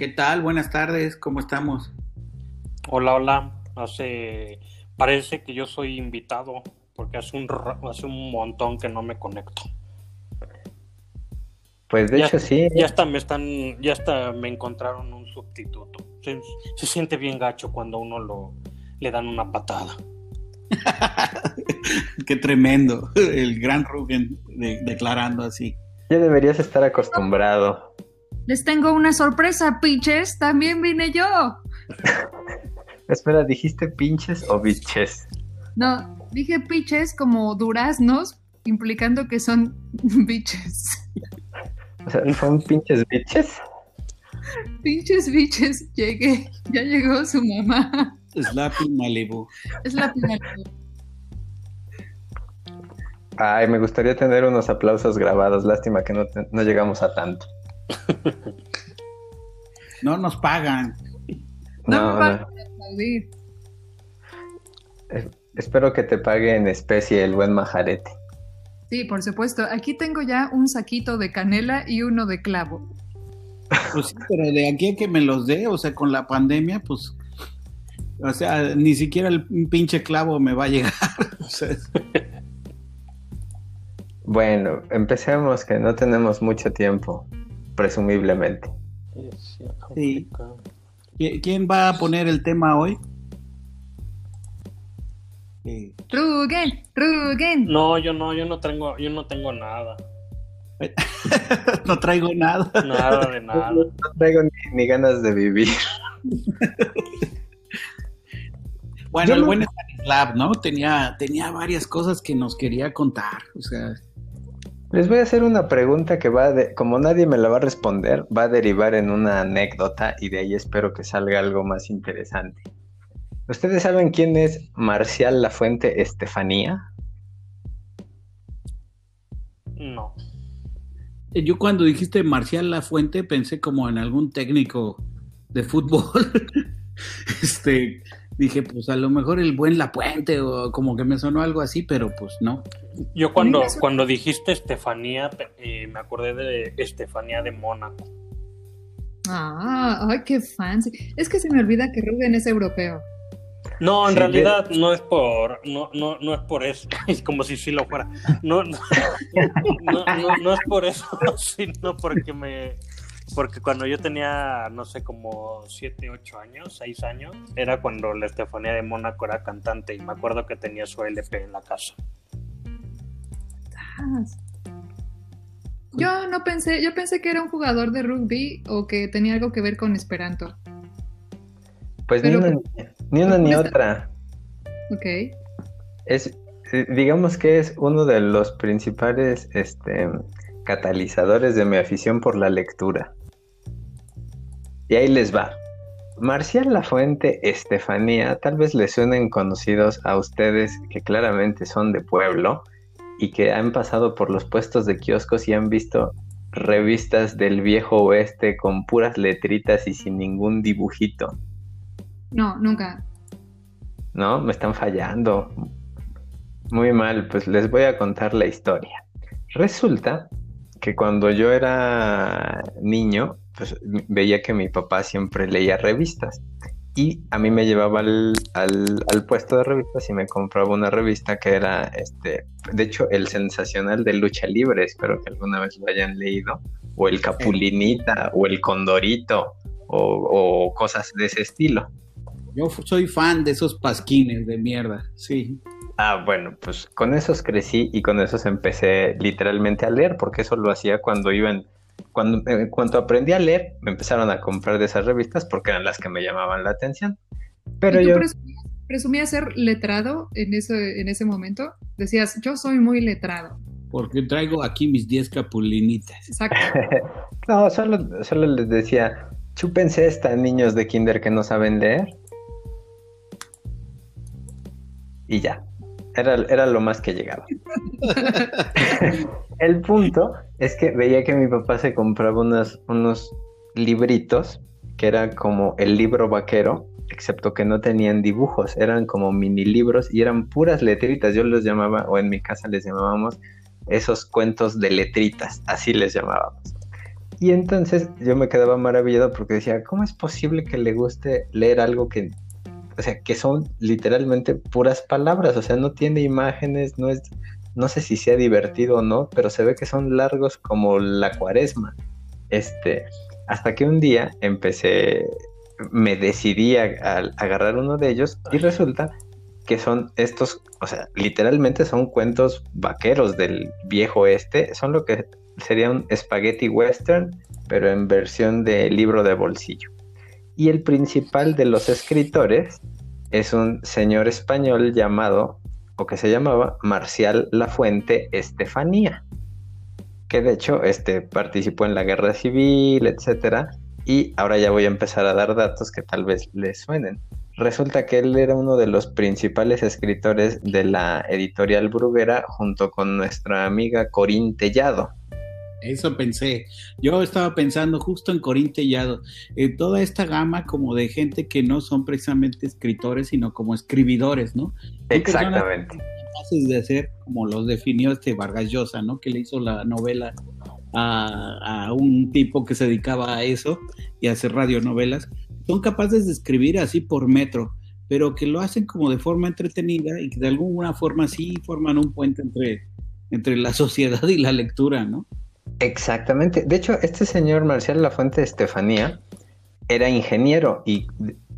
¿Qué tal? Buenas tardes, ¿cómo estamos? Hola, hola. Hace parece que yo soy invitado porque hace un hace un montón que no me conecto. Pues de hecho sí. Ya hasta me están, ya hasta me encontraron un sustituto. Se, siente bien gacho cuando uno lo le dan una patada. Qué tremendo, el gran Rubén declarando así. Ya deberías estar acostumbrado. Les tengo una sorpresa, pinches. También vine yo. Espera, ¿dijiste pinches o biches? No, dije pinches como duraznos, implicando que son biches. O sea, ¿son pinches biches? Pinches biches, llegué. Ya llegó su mamá. Slappy Malibu. Slappy Malibu. Ay, me gustaría tener unos aplausos grabados. Lástima que no, no llegamos a tanto. No nos pagan. No, me pagan espero que te pague en especie el buen majarete. Sí, por supuesto. Aquí tengo ya un saquito de canela y uno de clavo. Pues sí, pero de aquí a que me los dé, o sea, con la pandemia, pues, o sea, ni siquiera el pinche clavo me va a llegar. Bueno, empecemos que no tenemos mucho tiempo, presumiblemente. Sí. ¿Quién va a poner el tema hoy? Rugen, Rugen. No, yo no, yo no tengo, yo no tengo nada. no traigo nada. Nada de nada. No, traigo ni, ganas de vivir. bueno, el buen Stanislav, ¿no? Tenía, tenía varias cosas que nos quería contar. O sea. Les voy a hacer una pregunta que va de, como nadie me la va a responder, va a derivar en una anécdota y de ahí espero que salga algo más interesante. ¿Ustedes saben quién es Marcial Lafuente Estefanía? No. Eh, yo cuando dijiste Marcial Lafuente pensé como en algún técnico de fútbol. este, dije, pues a lo mejor el buen Lafuente o como que me sonó algo así, pero pues no. Yo cuando, cuando dijiste Estefanía, eh, me acordé de Estefanía de Mónaco. Ah, ay, qué fancy. Es que se me olvida que Rubén es europeo. No, en realidad no es por, no, no, no es por eso, es como si sí lo fuera. No, no, no, es por eso, sino porque me, porque cuando yo tenía, no sé, como 7, 8 años, 6 años, era cuando la Estefanía de Mónaco era cantante y me acuerdo que tenía su LP en la casa. Yo no pensé, yo pensé que era un jugador de rugby o que tenía algo que ver con Esperanto. Pues ni, una, ni una ni otra. Ok. Es, eh, digamos que es uno de los principales este, catalizadores de mi afición por la lectura. Y ahí les va. Marcial Lafuente Estefanía, tal vez les suenen conocidos a ustedes que claramente son de pueblo y que han pasado por los puestos de kioscos y han visto revistas del viejo oeste con puras letritas y sin ningún dibujito. No, nunca. No, me están fallando. Muy mal, pues les voy a contar la historia. Resulta que cuando yo era niño, pues veía que mi papá siempre leía revistas y a mí me llevaba al, al, puesto de revistas y me compraba una revista que era, este, de hecho, el sensacional de lucha libre, espero que alguna vez lo hayan leído, o el Capulinita, o el Condorito, o, o cosas de ese estilo. Yo soy fan de esos pasquines de mierda, sí. Ah, bueno, pues con esos crecí y con esos empecé literalmente a leer, porque eso lo hacía cuando iban cuando, en cuanto aprendí a leer, me empezaron a comprar de esas revistas porque eran las que me llamaban la atención. Pero yo... Presumías, ser letrado en ese, en ese momento? Decías, yo soy muy letrado. Porque traigo aquí mis 10 capulinitas. Exacto. no, solo, solo les decía, chúpense esta, niños de kinder que no saben leer. Y ya. Era, lo más que llegaba. el punto es que veía que mi papá se compraba unos, unos libritos que eran como el libro vaquero, excepto que no tenían dibujos, eran como mini libros y eran puras letritas. Yo los llamaba, o en mi casa les llamábamos esos cuentos de letritas, así les llamábamos. Y entonces yo me quedaba maravillado porque decía, ¿cómo es posible que le guste leer algo que, o sea, que son literalmente puras palabras? O sea, no tiene imágenes, no es, no sé si sea divertido o no, pero se ve que son largos como la cuaresma. Este, hasta que un día empecé, me decidí a, agarrar uno de ellos y resulta que son estos, o sea, literalmente son cuentos vaqueros del viejo este, son lo que sería un spaghetti western, pero en versión de libro de bolsillo. Y el principal de los escritores es un señor español llamado, o que se llamaba Marcial Lafuente Estefanía, que de hecho este, participó en la guerra civil, etcétera, y ahora ya voy a empezar a dar datos que tal vez les suenen. Resulta que él era uno de los principales escritores de la editorial Bruguera junto con nuestra amiga Corín Tellado. Eso pensé. Yo estaba pensando justo en Corín Tellado. Eh, toda esta gama como de gente que no son precisamente escritores, sino como escribidores, ¿no? Exactamente. Capaces de hacer como los definió este Vargas Llosa, ¿no? Que le hizo la novela a, a, un tipo que se dedicaba a eso y a hacer radionovelas. Son capaces de escribir así por metro, pero que lo hacen como de forma entretenida y que de alguna forma sí forman un puente entre, entre la sociedad y la lectura, ¿no? Exactamente. De hecho, este señor Marcial Lafuente Estefanía era ingeniero, y,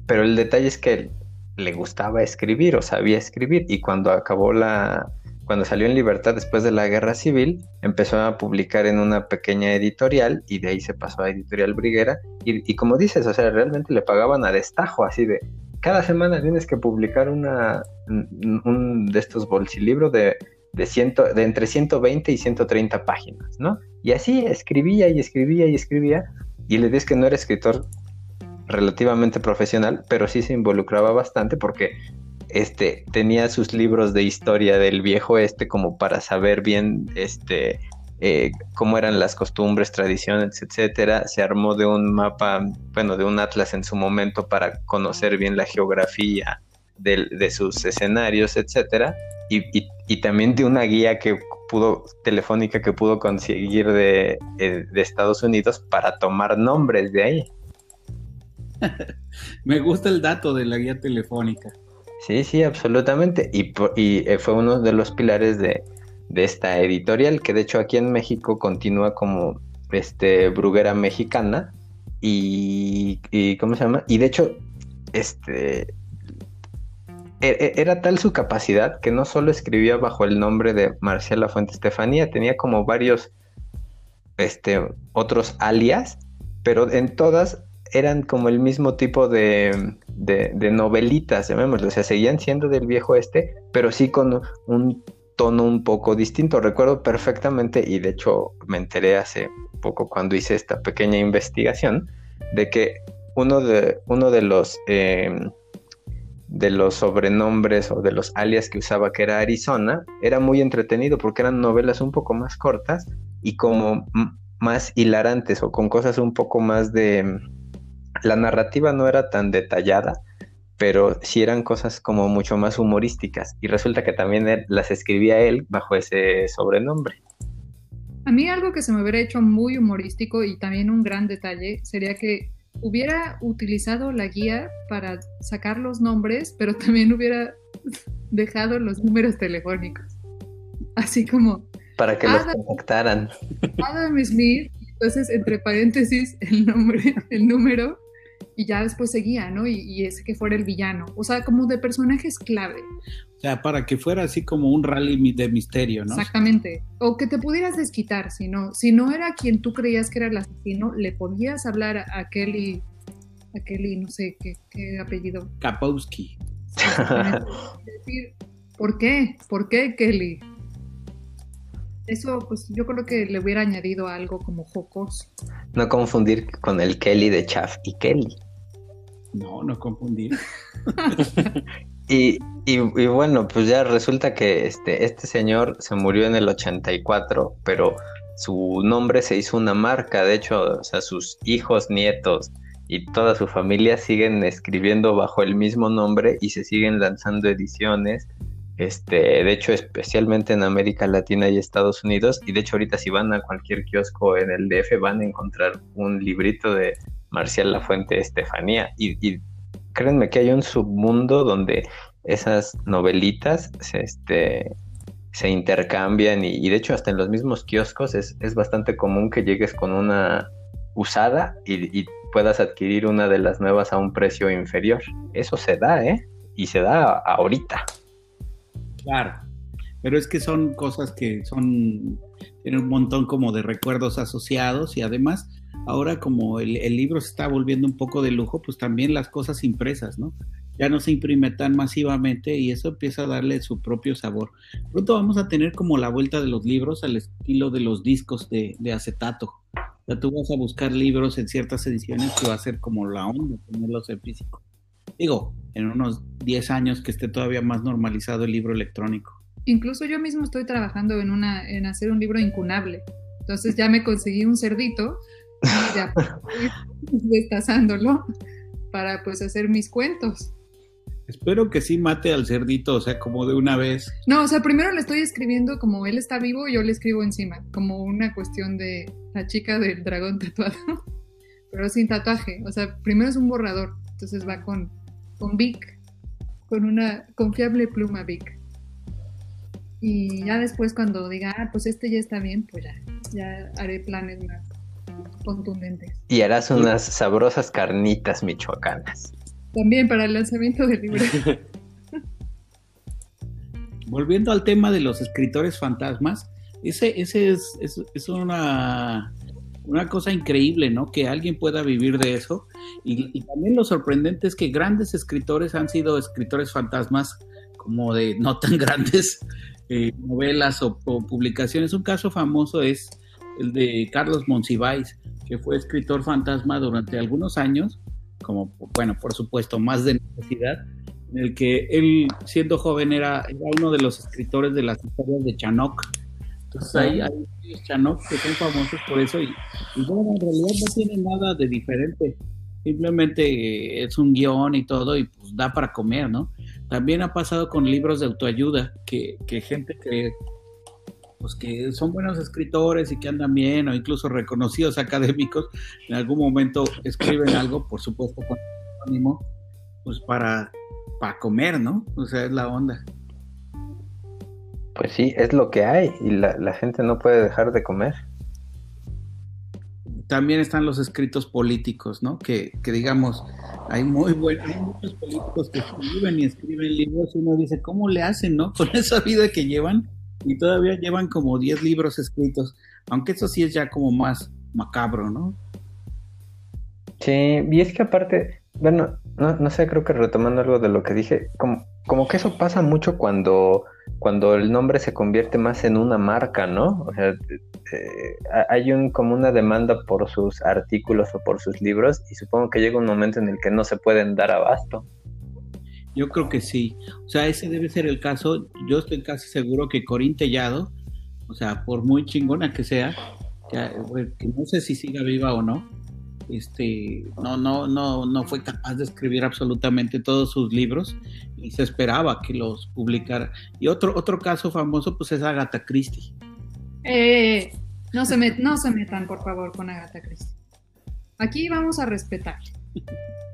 pero el detalle es que le gustaba escribir o sabía escribir y cuando acabó la, cuando salió en libertad después de la guerra civil, empezó a publicar en una pequeña editorial y de ahí se pasó a Editorial Briguera y, como dices, o sea, realmente le pagaban a destajo, así de cada semana tienes que publicar una, un de estos bolsilibros de de, ciento, de entre 120 y 130 páginas, ¿no? Y así escribía y escribía y escribía, y le dije que no era escritor relativamente profesional, pero sí se involucraba bastante porque este, tenía sus libros de historia del viejo este como para saber bien este, eh, cómo eran las costumbres, tradiciones, etcétera. Se armó de un mapa, bueno, de un atlas en su momento para conocer bien la geografía de, de sus escenarios, etcétera y, también de una guía que pudo, telefónica que pudo conseguir de, eh, Estados Unidos para tomar nombres de ahí. Me gusta el dato de la guía telefónica. Sí, sí, absolutamente. Y, y eh, fue uno de los pilares de, esta editorial, que de hecho aquí en México continúa como este Bruguera Mexicana. Y, y ¿cómo se llama? Y de hecho, este era tal su capacidad que no solo escribía bajo el nombre de Marcial Fuente Estefanía, tenía como varios este, otros alias, pero en todas eran como el mismo tipo de, de, novelitas, llamémoslo, o sea, seguían siendo del viejo este, pero sí con un tono un poco distinto. Recuerdo perfectamente, y de hecho me enteré hace poco cuando hice esta pequeña investigación, de que uno de, uno de los... Em, de los sobrenombres o de los alias que usaba, que era Arizona, era muy entretenido porque eran novelas un poco más cortas y como más hilarantes o con cosas un poco más de... La narrativa no era tan detallada, pero sí eran cosas como mucho más humorísticas y resulta que también las escribía él bajo ese sobrenombre. A mí algo que se me hubiera hecho muy humorístico y también un gran detalle sería que hubiera utilizado la guía para sacar los nombres, pero también hubiera dejado los números telefónicos. Así como... Para que los contactaran. Adam Smith, entonces entre paréntesis el nombre, el número, y ya después seguía, ¿no? Y, y, ese que fuera el villano. O sea, como de personajes clave. O sea, para que fuera así como un rally de misterio, ¿no? Exactamente. O que te pudieras desquitar, si no, si no era quien tú creías que era el asesino, le podías hablar a Kelly, a Kelly, no sé qué, qué apellido. Kapowski. decir, ¿por qué? ¿Por qué Kelly? Eso, pues yo creo que le hubiera añadido algo como jocoso. No confundir con el Kelly de Chaff y Kelly. No, no confundir. y, y, bueno, pues ya resulta que este, este señor se murió en el 84, pero su nombre se hizo una marca. De hecho, o sea, sus hijos, nietos y toda su familia siguen escribiendo bajo el mismo nombre y se siguen lanzando ediciones Este, de hecho, especialmente en América Latina y Estados Unidos, y de hecho ahorita si van a cualquier kiosco en el DF van a encontrar un librito de Marcial Lafuente Estefanía. Y, y créanme que hay un submundo donde esas novelitas se, este, se intercambian y, de hecho hasta en los mismos kioscos es, bastante común que llegues con una usada y, y, puedas adquirir una de las nuevas a un precio inferior. Eso se da, ¿eh? Y se da ahorita. Claro, pero es que son cosas que son, tienen un montón como de recuerdos asociados y además ahora como el, el libro se está volviendo un poco de lujo, pues también las cosas impresas, ¿no? ya no se imprime tan masivamente y eso empieza a darle su propio sabor. Pronto vamos a tener como la vuelta de los libros al estilo de los discos de, acetato. Ya tú vas a buscar libros en ciertas ediciones que va a ser como la onda tenerlos en físico. Digo, en unos 10 años que esté todavía más normalizado el libro electrónico. Incluso yo mismo estoy trabajando en, una, en hacer un libro incunable. Entonces ya me conseguí un cerdito y ya destazándolo para pues hacer mis cuentos. Espero que sí mate al cerdito, o sea, como de una vez. No, o sea, primero le estoy escribiendo como él está vivo, yo le escribo encima, como una cuestión de la chica del dragón tatuado, pero sin tatuaje. O sea, primero es un borrador, entonces va con, con Vic, con una confiable pluma Vic. Y ya después cuando diga, ah, pues este ya está bien, pues ya, ya haré planes más contundentes. Y harás unas sabrosas carnitas michoacanas. También para el lanzamiento del libro. Volviendo al tema de los escritores fantasmas, ese, ese es, es, una, una, cosa increíble, ¿no? Que alguien pueda vivir de eso. Y, también lo sorprendente es que grandes escritores han sido escritores fantasmas, como de no tan grandes eh, novelas o, publicaciones. Un caso famoso es el de Carlos Monsiváis, que fue escritor fantasma durante algunos años como, bueno, por supuesto, más de necesidad, en el que él, siendo joven, era, uno de los escritores de las historias de Chanok. Entonces ahí hay Chanok que son famosos por eso y, bueno, en realidad no tiene nada de diferente. Simplemente es un guion y todo y pues da para comer, ¿no? También ha pasado con libros de autoayuda, que, que gente que pues que son buenos escritores y que andan bien o incluso reconocidos académicos, en algún momento escriben algo, por supuesto con ánimo, pues para, para comer, ¿no? O sea, es la onda. Pues sí, es lo que hay y la, gente no puede dejar de comer. También están los escritos políticos, ¿no? Que, que digamos, hay muy buenos, hay muchos políticos que escriben y escriben libros y uno dice, ¿cómo le hacen, no? Con esa vida que llevan y todavía llevan como 10 libros escritos, aunque eso sí es ya como más macabro, ¿no? Sí, y es que aparte, bueno, no, no sé, creo que retomando algo de lo que dije, como, como que eso pasa mucho cuando, cuando el nombre se convierte más en una marca, ¿no? O sea, eh, hay un, como una demanda por sus artículos o por sus libros y supongo que llega un momento en el que no se pueden dar abasto. Yo creo que sí. O sea, ese debe ser el caso. Yo estoy casi seguro que Corín Tellado, o sea, por muy chingona que sea, que, no sé si siga viva o no, este, no, no, no, no fue capaz de escribir absolutamente todos sus libros y se esperaba que los publicara. Y otro, otro caso famoso, pues es Agatha Christie. Eh, no, se no se metan, por favor, con Agatha Christie. Aquí vamos a respetar.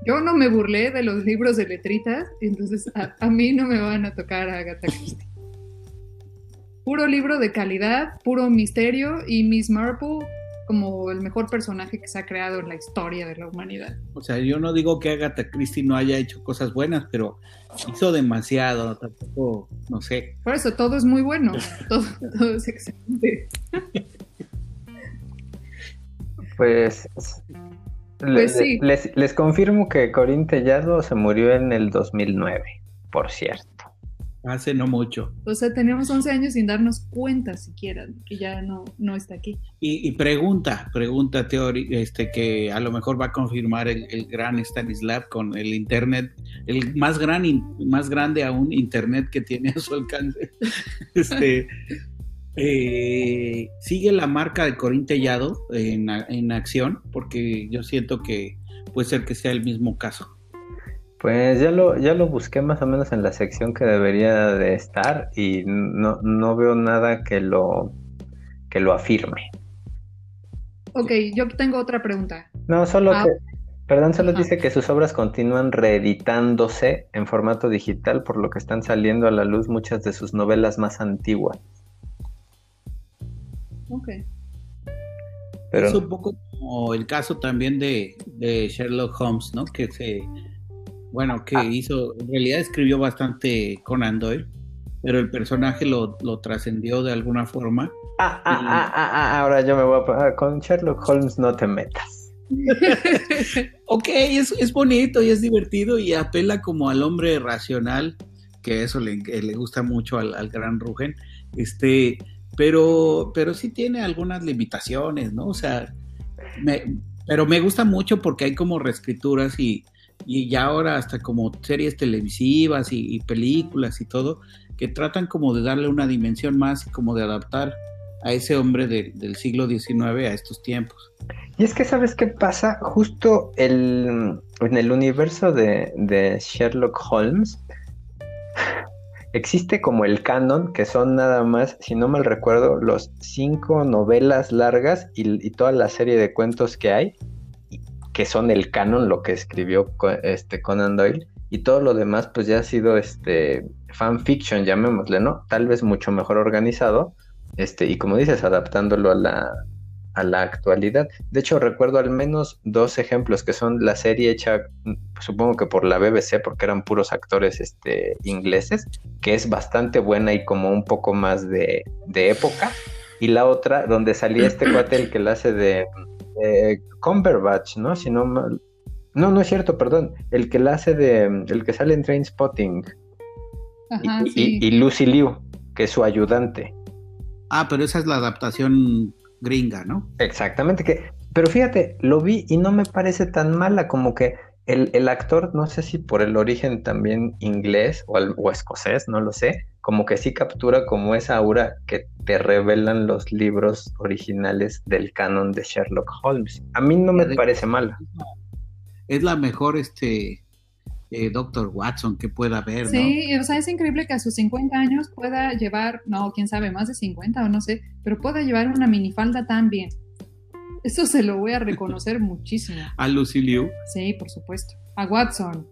Yo no me burlé de los libros de letritas, entonces a, mí no me van a tocar a Agatha Christie. Puro libro de calidad, puro misterio y Miss Marple como el mejor personaje que se ha creado en la historia de la humanidad. O sea, yo no digo que Agatha Christie no haya hecho cosas buenas, pero hizo demasiado, tampoco, no sé. Por eso, todo es muy bueno, todo, todo es excelente. Pues pues les, les, confirmo que Corín Tellado se murió en el 2009, por cierto. Hace no mucho. O sea, tenemos 11 años sin darnos cuenta siquiera que ya no, no está aquí. Y, pregunta, pregunta teórica, este, que a lo mejor va a confirmar el, el, gran Stanislav con el Internet, el más, gran, más grande aún Internet que tiene a su alcance. este, eh, sigue la marca de Corín Tellado en, acción, porque yo siento que puede ser que sea el mismo caso. Pues ya lo, ya lo busqué más o menos en la sección que debería de estar y no, no veo nada que lo, que lo afirme. Ok, yo tengo otra pregunta. No, solo Ah. que, perdón, solo Ajá. dice que sus obras continúan reeditándose en formato digital, por lo que están saliendo a la luz muchas de sus novelas más antiguas. Ok. Pero Es un poco como el caso también de, de Sherlock Holmes, ¿no? Que se, bueno, que Ah. hizo, en realidad escribió bastante Conan Doyle, pero el personaje lo, lo trascendió de alguna forma. Ah, ah, ah, ah, ah, ahora yo me voy a poner. Con Sherlock Holmes no te metas. Ok, es, es bonito y es divertido y apela como al hombre racional, que eso le, le gusta mucho al, al gran Rugen, este, pero, pero sí tiene algunas limitaciones, ¿no? O sea, me- pero me gusta mucho porque hay como reescrituras y, y ya ahora hasta como series televisivas y, películas y todo, que tratan como de darle una dimensión más y como de adaptar a ese hombre de- del siglo XIX a estos tiempos. Y es que, ¿sabes qué pasa? Justo el, en el universo de, Sherlock Holmes existe como el canon, que son nada más, si no mal recuerdo, los cinco novelas largas y, toda la serie de cuentos que hay, que son el canon, lo que escribió este Conan Doyle, y todo lo demás pues ya ha sido este fanfiction, llamémosle, ¿no? Tal vez mucho mejor organizado, este, y como dices, adaptándolo a la, a la actualidad. De hecho, recuerdo al menos dos ejemplos que son la serie hecha, supongo que por la BBC, porque eran puros actores este, ingleses, que es bastante buena y como un poco más de, de época. Y la otra, donde salía este cuate, el que la hace de eh, Cumberbatch, ¿no? Si no mal- No, no es cierto, perdón. El que la hace de. El que sale en Train Spotting. Ajá, y, sí. y- y Lucy Liu, que es su ayudante. Ah, pero esa es la adaptación gringa, ¿no? Exactamente, que, pero fíjate, lo vi y no me parece tan mala como que el, el actor, no sé si por el origen también inglés o, al- o escocés, no lo sé, como que sí captura como esa aura que te revelan los libros originales del canon de Sherlock Holmes. A mí no me parece mala. Es la mejor este eh, Doctor Watson que pueda haber, ¿no? Sí, o sea, es increíble que a sus 50 años pueda llevar, no, quién sabe, más de 50 o no sé, pero pueda llevar una minifalda tan bien. Eso se lo voy a reconocer muchísimo. A Lucy Liu. Sí, por supuesto. A Watson.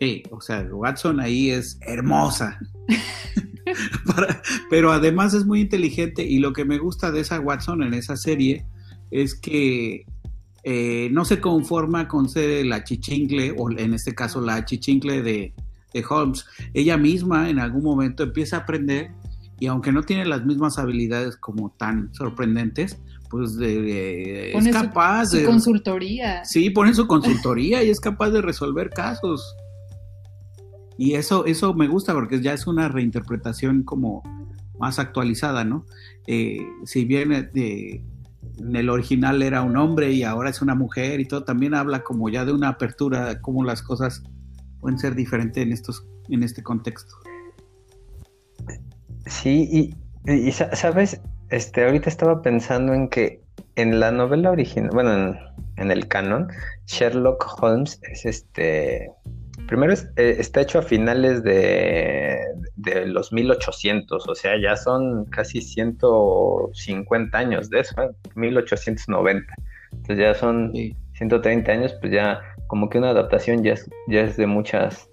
Sí, o sea, Watson ahí es hermosa. Para- pero además es muy inteligente y lo que me gusta de esa Watson en esa serie es que eh, no se conforma con ser la chichincle, o en este caso la chichincle de, de Holmes. Ella misma en algún momento empieza a aprender y aunque no tiene las mismas habilidades como tan sorprendentes, pues de- de- es Pone su- capaz Su de... consultoría. Sí, pone su consultoría y es capaz de resolver casos. Y eso, eso me gusta porque ya es una reinterpretación como más actualizada, ¿no? Eh, si bien eh, en el original era un hombre y ahora es una mujer y todo, también habla como ya de una apertura, cómo las cosas pueden ser diferentes en estos, en este contexto. Sí, y, y sa- sabes, este, ahorita estaba pensando en que en la novela original, bueno, en, en el canon, Sherlock Holmes es este, primero es- eh, está hecho a finales de, de los 1800, o sea, ya son casi 150 años de eso, ¿eh? 1890. Entonces ya son Sí. 130 años, pues ya como que una adaptación ya es, ya es de muchas,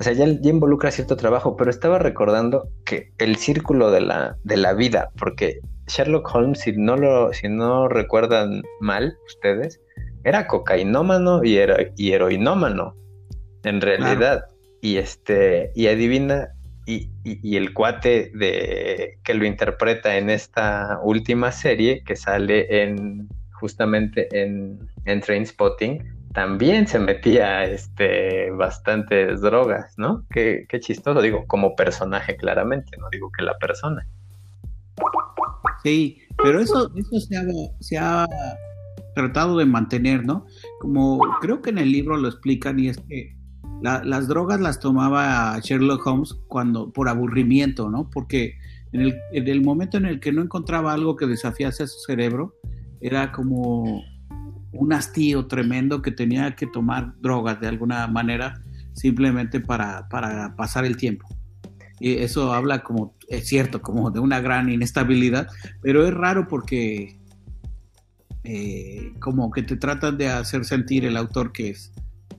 o sea, ya, ya involucra cierto trabajo, pero estaba recordando que el círculo de la, de la vida, porque Sherlock Holmes, si no lo, si no recuerdan mal ustedes, era cocainómano y, hero- y heroinómano, en realidad. Y este, y adivina, y, y- y el cuate de que lo interpreta en esta última serie que sale en justamente en, en Trainspotting, también se metía este bastantes drogas, ¿no? Qué, qué chistoso, digo, como personaje claramente, no digo que la persona. Sí, pero eso, eso se, ha, se ha tratado de mantener, ¿no? Como creo que en el libro lo explican y es que la- las drogas las tomaba Sherlock Holmes cuando por aburrimiento, ¿no? Porque en el, en el momento en el que no encontraba algo que desafiase a su cerebro, era como un hastío tremendo que tenía que tomar drogas de alguna manera simplemente para, para pasar el tiempo. Y eso habla como, es cierto, como de una gran inestabilidad, pero es raro porque eh, como que te tratan de hacer sentir el autor que es,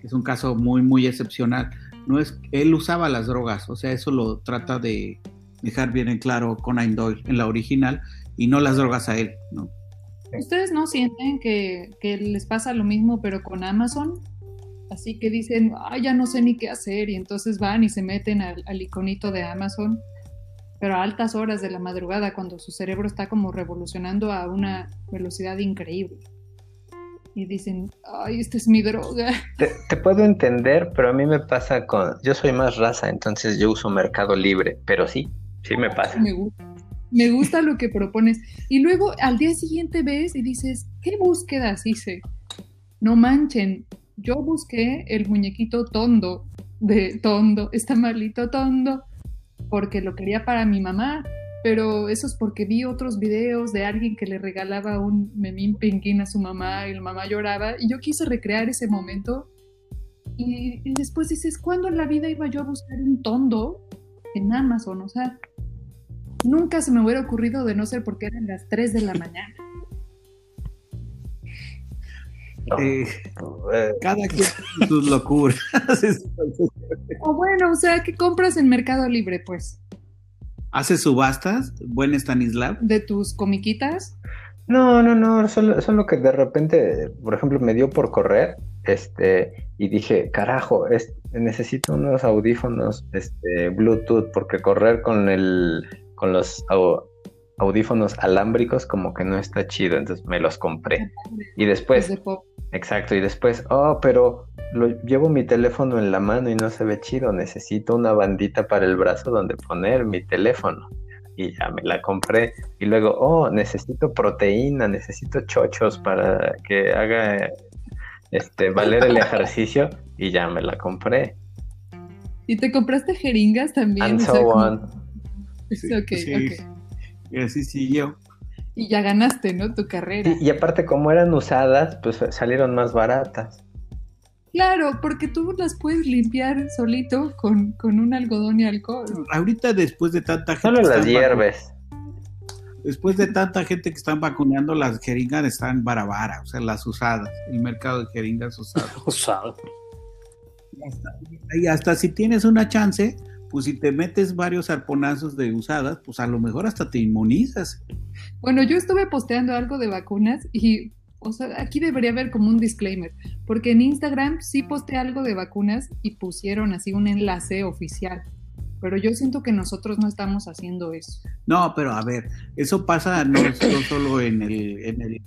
es un caso muy, muy excepcional. No es, él usaba las drogas, o sea, eso lo trata de dejar bien en claro Conan Doyle en la original y no las drogas a él, ¿no? ¿Ustedes no sienten que, les pasa lo mismo pero con Amazon? Así que dicen, ay, ya no sé ni qué hacer y entonces van y se meten al, al iconito de Amazon pero a altas horas de la madrugada, cuando su cerebro está como revolucionando a una velocidad increíble. Y dicen, ay, esta es mi droga. Te, te, puedo entender, pero a mí me pasa con, yo soy más raza, entonces yo uso Mercado Libre, pero sí, sí me pasa. Me gusta, me gusta lo que propones. Y luego al día siguiente ves y dices, ¿qué búsquedas hice? No manchen, yo busqué el muñequito tondo de tondo, está malito tondo porque lo quería para mi mamá, pero eso es porque vi otros videos de alguien que le regalaba un memín pinguín a su mamá y la mamá lloraba y yo quise recrear ese momento y, y, después dices, ¿cuándo en la vida iba yo a buscar un tondo en Amazon? O sea, nunca se me hubiera ocurrido de no ser porque eran las 3 de la mañana. No. Eh, cada quien sus locuras. o bueno, o sea, ¿qué compras en Mercado Libre, pues? ¿Haces subastas? ¿Buen Stanislav? ¿De tus comiquitas? No, no, no, solo, solo que de repente, por ejemplo, me dio por correr, este, y dije, carajo, es, necesito unos audífonos, este, Bluetooth, porque correr con el, con los audífonos alámbricos como que no está chido, entonces me los compré. Y después, exacto, y después, oh, pero lo, llevo mi teléfono en la mano y no se ve chido, necesito una bandita para el brazo donde poner mi teléfono. Y ya me la compré. Y luego, oh, necesito proteína, necesito chochos para que haga este valer el ejercicio y ya me la compré. ¿Y te compraste jeringas también? And so on. Sí, okay, sí. okay. Y así siguió. Y ya ganaste, ¿no? Tu carrera. Y, y, aparte, como eran usadas, pues salieron más baratas. Claro, porque tú las puedes limpiar solito con, con un algodón y alcohol. Ahorita, después de tanta gente. Solo las hierves. Después de tanta gente que están vacunando, las jeringas están barabara, o sea, las usadas. El mercado de jeringas usadas. Usado. Y hasta, y hasta si tienes una chance, pues si te metes varios arponazos de usadas, pues a lo mejor hasta te inmunizas. Bueno, yo estuve posteando algo de vacunas y, o sea, aquí debería haber como un disclaimer, porque en Instagram sí posteé algo de vacunas y pusieron así un enlace oficial. Pero yo siento que nosotros no estamos haciendo eso. No, pero a ver, eso pasa no, no solo en el, en el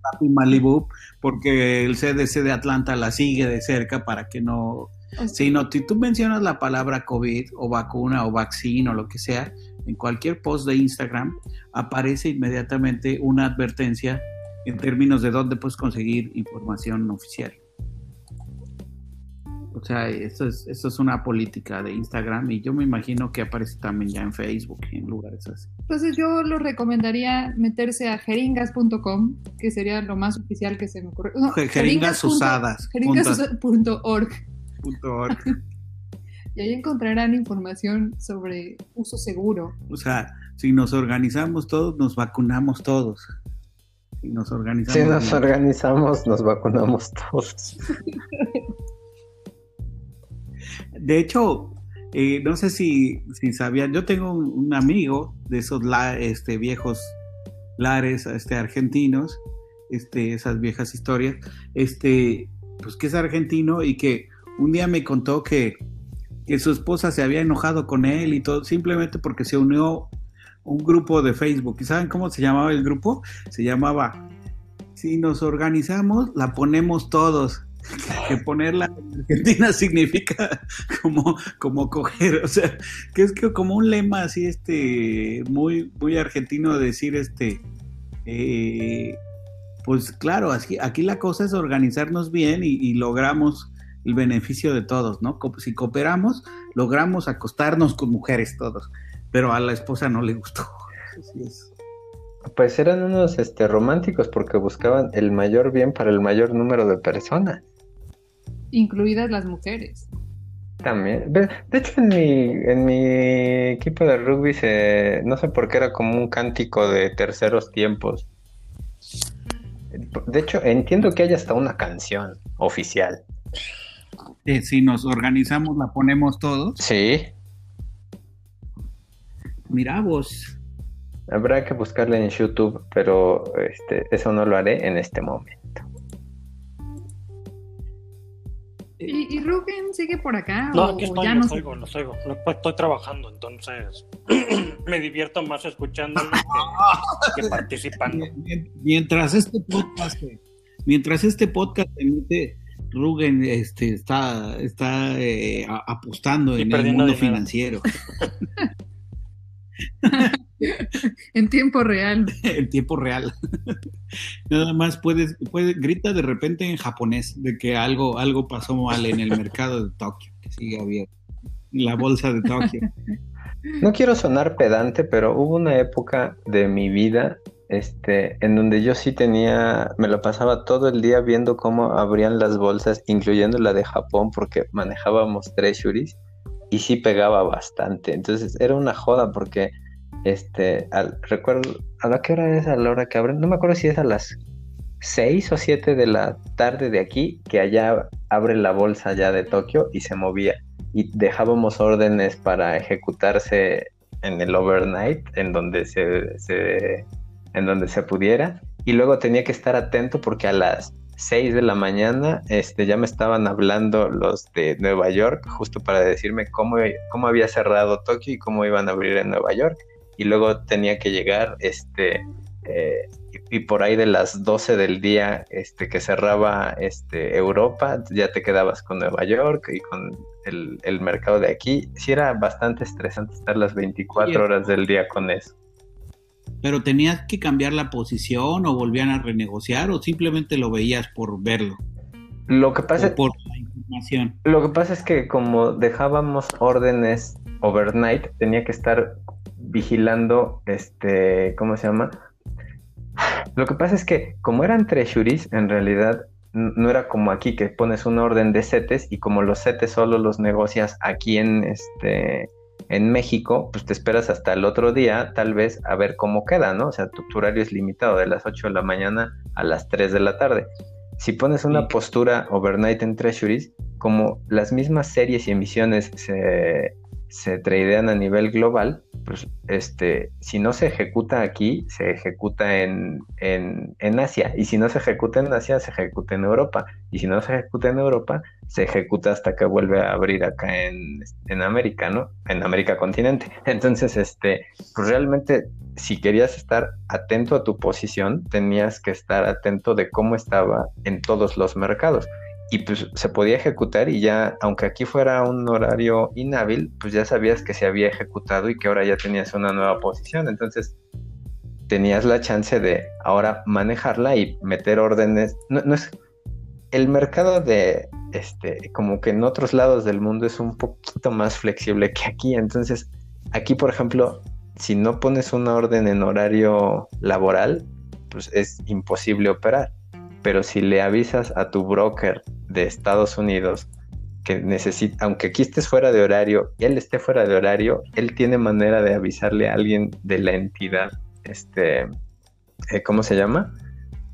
Papi Malibu, porque el CDC de Atlanta la sigue de cerca para que no si no, si tú mencionas la palabra COVID o vacuna o vaccine o lo que sea, en cualquier post de Instagram aparece inmediatamente una advertencia en términos de dónde puedes conseguir información oficial. O sea, esto es, esto es una política de Instagram y yo me imagino que aparece también ya en Facebook, en lugares así. Entonces yo lo recomendaría meterse a jeringas.com, que sería lo más oficial que se me ocurre. No, jeringas usadas. Jeringas.org. .org. y ahí encontrarán información sobre uso seguro. O sea, si nos organizamos todos, nos vacunamos todos. Si nos organizamos, si nos, organizamos nos vacunamos todos. De hecho, eh, no sé si, si sabían, yo tengo un, un amigo de esos la, este, viejos lares este, argentinos, este, esas viejas historias, este, pues que es argentino y que un día me contó que, que, su esposa se había enojado con él y todo, simplemente porque se unió un grupo de Facebook. ¿Y saben cómo se llamaba el grupo? Se llamaba Si nos organizamos, la ponemos todos. Que ponerla en Argentina significa como, como coger, o sea, que es que como un lema así, este, muy, muy argentino decir, este, eh, pues claro, aquí, aquí la cosa es organizarnos bien y, y logramos el beneficio de todos, ¿no? Si cooperamos, logramos acostarnos con mujeres todos, pero a la esposa no le gustó. Así es. Pues eran unos este, románticos porque buscaban el mayor bien para el mayor número de personas. Incluidas las mujeres. También. De hecho, en mi, en mi equipo de rugby, se, no sé por qué era como un cántico de terceros tiempos. De hecho, entiendo que hay hasta una canción oficial. Eh, si nos organizamos, la ponemos todos. Sí. Mira vos. Habrá que buscarla en YouTube, pero este, eso no lo haré en este momento. ¿Y, y Rugen sigue por acá? No, o- aquí estoy, ya los no oigo, los oigo. No, pues, estoy trabajando, entonces me divierto más escuchando que, que participando. Mien- Mientras este podcast, mientras este podcast emite, Rugen este, está, está eh, apostando Y en el mundo dinero. financiero En tiempo real. en tiempo real. Nada más puedes, puedes, grita de repente en japonés de que algo, algo pasó mal en el mercado de Tokio, que sigue abierto. La bolsa de Tokio. No quiero sonar pedante, pero hubo una época de mi vida este, en donde yo sí tenía, me lo pasaba todo el día viendo cómo abrían las bolsas, incluyendo la de Japón, porque manejábamos treasuries y sí pegaba bastante. Entonces era una joda porque, este, recuerdo, ¿a la qué hora es a la hora que abren? No me acuerdo si es a las 6 o 7 de la tarde de aquí, que allá abre la bolsa ya de Tokio y se movía y dejábamos órdenes para ejecutarse en el overnight, en donde se, se- en donde se pudiera, y luego tenía que estar atento porque a las 6 de la mañana este, ya me estaban hablando los de Nueva York, justo para decirme cómo, cómo había cerrado Tokio y cómo iban a abrir en Nueva York, y luego tenía que llegar este, eh, y, y por ahí de las 12 del día este, que cerraba este, Europa, ya te quedabas con Nueva York y con el, el mercado de aquí. Sí era bastante estresante estar las 24 Oye. horas del día con eso. Pero tenías que cambiar la posición o volvían a renegociar o simplemente lo veías por verlo Lo que pasa, o por la información. lo que pasa es que como dejábamos órdenes overnight, tenía que estar vigilando, este, ¿cómo se llama? Lo que pasa es que como eran treasuries, en realidad no era como aquí que pones una orden de setes y como los setes solo los negocias aquí en este en México, pues te esperas hasta el otro día, tal vez, a ver cómo queda, ¿no? O sea, tu, tu horario es limitado de las 8 de la mañana a las 3 de la tarde. Si pones una Sí. postura overnight en treasuries, como las mismas series y emisiones se, se tradean a nivel global, pues este, si no se ejecuta aquí, se ejecuta en, en, en Asia. Y si no se ejecuta en Asia, se ejecuta en Europa. Y si no se ejecuta en Europa, se ejecuta hasta que vuelve a abrir acá en, en América, ¿no? En América continente. Entonces, este, pues realmente, si querías estar atento a tu posición, tenías que estar atento de cómo estaba en todos los mercados y pues se podía ejecutar y ya, aunque aquí fuera un horario inhábil, pues ya sabías que se había ejecutado y que ahora ya tenías una nueva posición. Entonces tenías la chance de ahora manejarla y meter órdenes. No, no es el mercado de este, como que en otros lados del mundo es un poquito más flexible que aquí. Entonces, aquí, por ejemplo, si no pones una orden en horario laboral, pues es imposible operar pero si le avisas a tu broker de Estados Unidos que necesita, aunque aquí estés fuera de horario y él esté fuera de horario, él tiene manera de avisarle a alguien de la entidad, este, eh, ¿cómo se llama?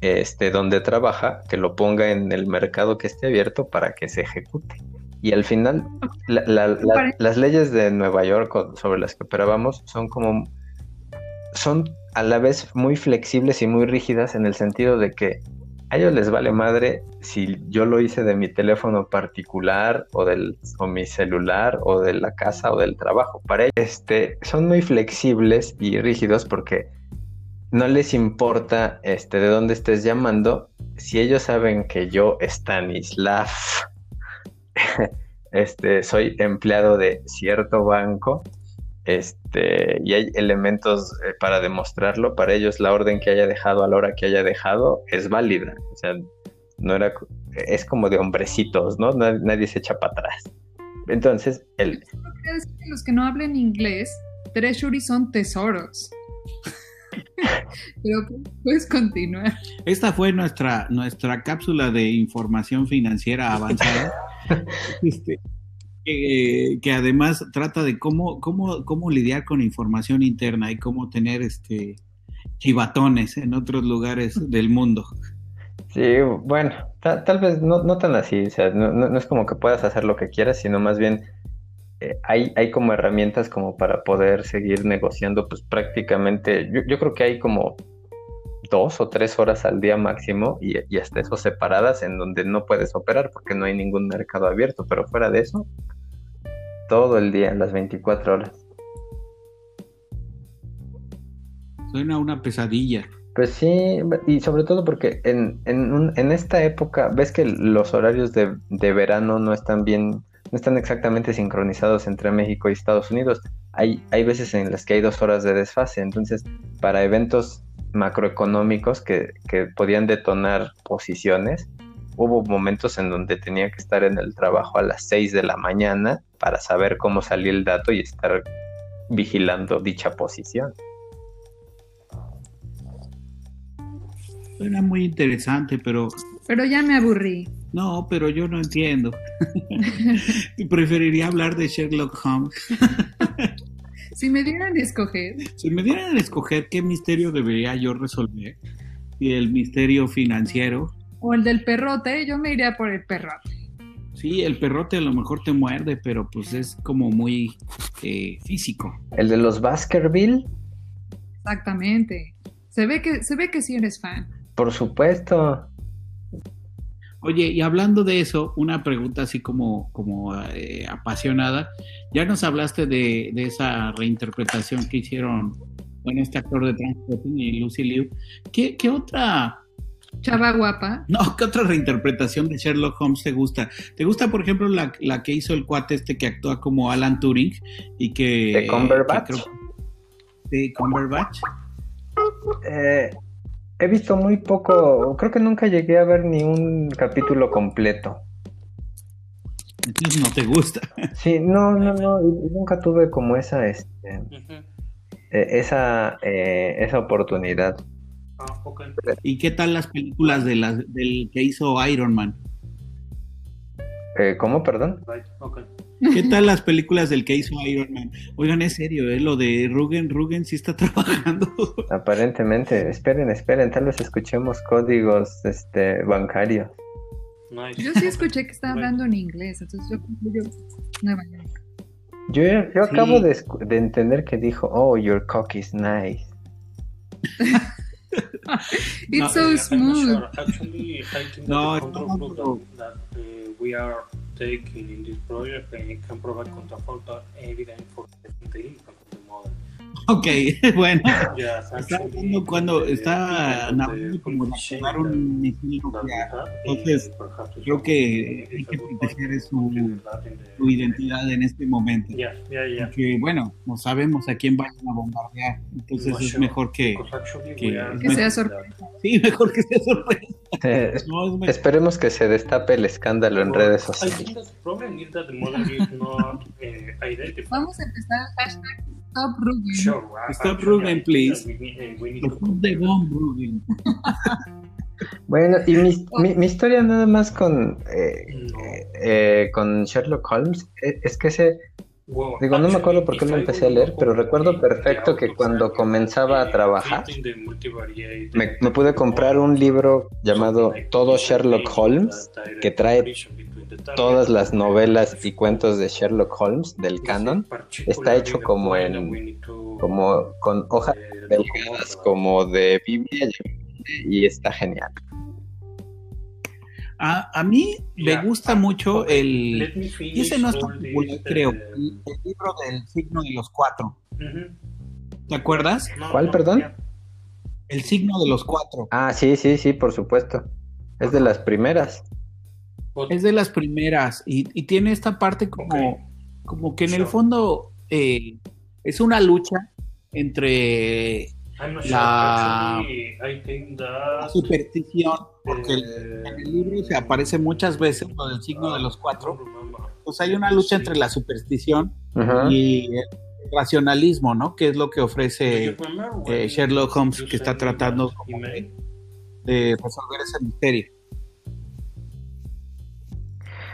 Este, donde trabaja, que lo ponga en el mercado que esté abierto para que se ejecute. Y al final, la- la- la- Pare- las leyes de Nueva York sobre las que operábamos son como, son a la vez muy flexibles y muy rígidas en el sentido de que a ellos les vale madre si yo lo hice de mi teléfono particular o del o mi celular o de la casa o del trabajo. Para ellos este, son muy flexibles y rígidos porque no les importa este, de dónde estés llamando. Si ellos saben que yo, Stanislav, este, soy empleado de cierto banco, este, y hay elementos eh, para demostrarlo, para ellos la orden que haya dejado a la hora que haya dejado es válida. O sea, no era, es como de hombrecitos, ¿no? Nad- Nadie se echa para atrás. Entonces, el, Solo quería decir que los que no hablen inglés, treasury son tesoros. Pero puedes continuar. Esta fue nuestra, nuestra cápsula de información financiera avanzada. este, que, que, además trata de cómo, cómo, cómo lidiar con información interna y cómo tener este chivatones en otros lugares del mundo. Sí, bueno, tal vez no, no, tan así, o sea, no, no, es como que puedas hacer lo que quieras, sino más bien eh, hay, hay como herramientas como para poder seguir negociando, pues prácticamente, yo, yo creo que hay como dos o tres horas al día máximo y, y, hasta eso separadas en donde no puedes operar porque no hay ningún mercado abierto, pero fuera de eso, todo el día, las 24 horas. Suena una pesadilla. Pues sí, y sobre todo porque en, en, en esta época, ves que los horarios de, de, verano no están bien, no están exactamente sincronizados entre México y Estados Unidos. Hay, hay veces en las que hay dos horas de desfase, entonces para eventos macroeconómicos que, que podían detonar posiciones, hubo momentos en donde tenía que estar en el trabajo a las 6 de la mañana para saber cómo salía el dato y estar vigilando dicha posición. Suena muy interesante, pero... Pero ya me aburrí. No, pero yo no entiendo. Preferiría hablar de Sherlock Holmes. si me dieran a escoger. Si me dieran a escoger qué misterio debería yo resolver, y el misterio financiero. O el del perrote, yo me iría por el perrote. Sí, el perrote a lo mejor te muerde, pero pues es como muy eh, físico. ¿El de los Baskerville? Exactamente. Se ve que, se ve que sí eres fan. Por supuesto. Oye, y hablando de eso, una pregunta así como, como eh, apasionada. Ya nos hablaste de, de, esa reinterpretación que hicieron con este actor de Transporting y Lucy Liu. ¿Qué, ¿Qué, otra... Chava guapa. No, ¿qué otra reinterpretación de Sherlock Holmes te gusta? ¿Te gusta, por ejemplo, la, la que hizo el cuate este que actúa como Alan Turing y que... ¿De Cumberbatch? De Cumberbatch. Eh, he visto muy poco, creo que nunca llegué a ver ni un capítulo completo. Entonces no te gusta. Sí, no, no, no, nunca tuve como esa, este, uh -huh. eh, esa, eh, esa oportunidad. Ah, okay. ¿Y qué tal las películas de las, del que hizo Iron Man? Eh, ¿Cómo, perdón? Right. Okay. ¿Qué tal las películas del que hizo Iron Man? Oigan, es serio, ¿eh? Lo de Rugen, Rugen sí está trabajando. Aparentemente, esperen, esperen, tal vez escuchemos códigos este, bancarios. Nice. Yo sí escuché que estaba hablando en inglés, entonces yo concluyo Nueva York. Yo, yo sí. acabo de, de, entender que dijo, oh, your cock is nice. It's no, so smooth. Sure. Actually, I think no, that the no, that, uh, we are taking in this project and it can provide counterfactual evidence for the impact of the model. Ok, bueno. Yes, está hablando cuando está narrando como de activar un misil nuclear. Entonces, creo que hay que proteger su, su identidad en este momento. Yeah, yeah, yeah. Porque, bueno, no sabemos a quién vayan a bombardear. Entonces, es mejor que, que, que sea sorpresa. Sí, mejor que sea sorpresa. Eh, no, esperemos que se destape el escándalo en redes sociales. Vamos a empezar hashtag Stop Rugen. Sure, Stop Rugen, please. The bomb, Rugen. Bueno, y mi, mi, mi, historia nada más con, eh, no. eh, con Sherlock Holmes es que ese Wow. Digo, no me acuerdo por qué lo empecé a leer, pero recuerdo perfecto que cuando comenzaba a trabajar me, me, pude comprar un libro llamado Todo Sherlock Holmes, que trae todas las novelas y cuentos de Sherlock Holmes del canon. Está hecho como en como con hojas delgadas como de Biblia y está genial. A, a, mí me gusta mucho el. Y ese no es tan popular, creo. El, el, libro del signo de los cuatro. Uh -huh. ¿Te acuerdas? ¿Cuál, perdón? El signo de los cuatro. Ah, sí, sí, sí, por supuesto. Es de las primeras. Es de las primeras. Y, y tiene esta parte como, okay. como que en el fondo eh, es una lucha entre la, la, superstición, porque en el libro se aparece muchas veces lo del signo de los cuatro. Pues hay una lucha entre la superstición uh -huh. y racionalismo, ¿no? Que es lo que ofrece eh, Sherlock Holmes, que está tratando de resolver ese misterio.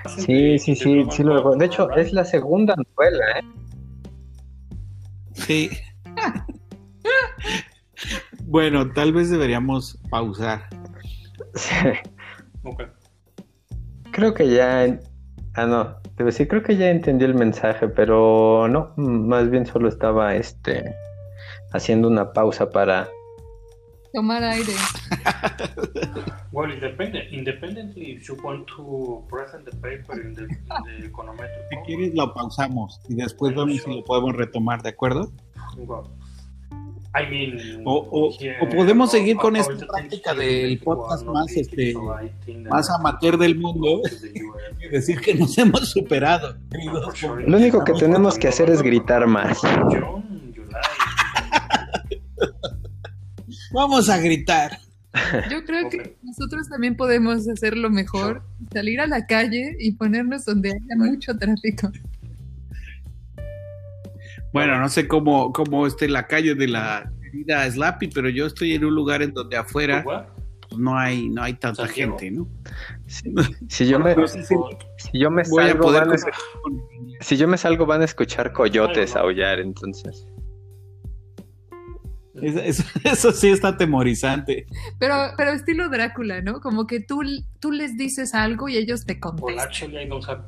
Sí, sí, sí, sí lo De hecho, es la segunda novela, ¿eh? Sí. bueno, tal vez deberíamos pausar. Sí. Creo que ya. Ah, no. Debe decir, creo que ya entendí el mensaje, pero no. Más bien solo estaba este haciendo una pausa para tomar aire. well, independent, independently, if you want to present the paper in the, in the econometric. Si quieres, lo pausamos y después vemos si lo podemos retomar, ¿de acuerdo? Well, I mean, o, o, yeah, o, podemos seguir con esta práctica del podcast más este más amateur del mundo y decir que nos hemos superado. Lo único que tenemos que hacer es gritar más. Vamos a gritar. Yo creo que nosotros también podemos hacerlo mejor, salir a la calle y ponernos donde haya mucho tráfico. Bueno, no sé cómo, cómo esté la calle de la querida Slappy, pero yo estoy en un lugar en donde afuera pues, no hay, no hay tanta gente, ¿no? Si, yo me, si yo me salgo, van a, si yo me salgo van a escuchar coyotes aullar, entonces. Eso, sí está atemorizante. Pero, pero estilo Drácula, ¿no? Como que tú, tú les dices algo y ellos te contestan.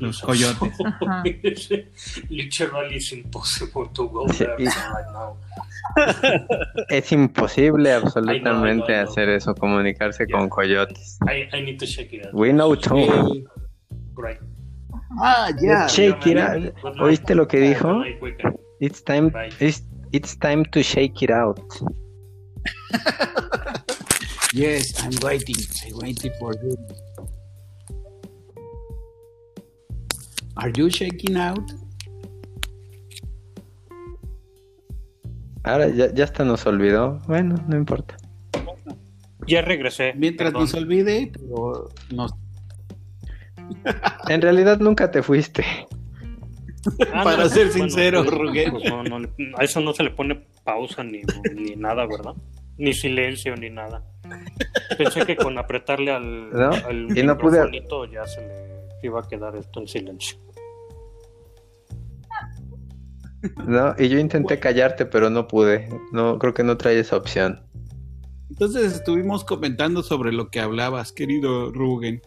Los coyotes. Literally impossible to go there right now. Es imposible absolutamente hacer eso, comunicarse con coyotes. I, I, need to check it out. We know too. Right. Ah, ya. Check it out. ¿Oíste lo que dijo? It's time. It's It's time to shake it out. yes, I'm waiting. I'm waiting for you. Are you shaking out? Ahora ya, ya hasta nos olvidó. Bueno, no importa. Ya regresé. Mientras nos olvide, pero nos... en realidad nunca te fuiste. Ah, Para ser sincero, pues, pues a eso no se le pone pausa ni, ni, nada, ¿verdad? Ni silencio ni nada. Pensé que con apretarle al, ¿No? al y no pude... ya se le iba a quedar esto en silencio. No, y yo intenté callarte, pero no pude. No, creo que no trae esa opción. Entonces estuvimos comentando sobre lo que hablabas, querido Rugen.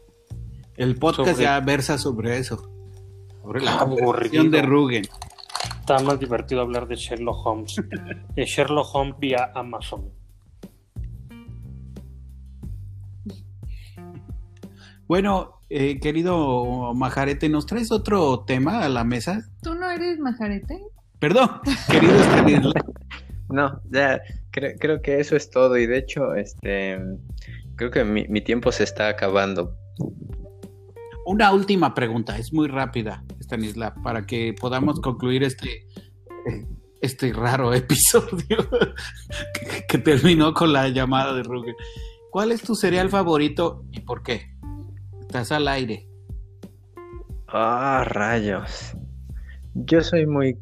El podcast ya versa sobre eso. Sobre la de Rugen. Está más divertido hablar de Sherlock Holmes. de Sherlock Holmes vía Amazon. Bueno, eh, querido Majarete, ¿nos traes otro tema a la mesa? ¿Tú no eres Majarete? Perdón, querido. No, ya, creo, que eso es todo. Y de hecho, este creo que mi, mi tiempo se está acabando. Una última pregunta, es muy rápida, Stanislav, para que podamos concluir este, este raro episodio que, terminó con la llamada de Ruger. ¿Cuál es tu cereal favorito y por qué? Estás al aire. Ah, rayos. Yo soy muy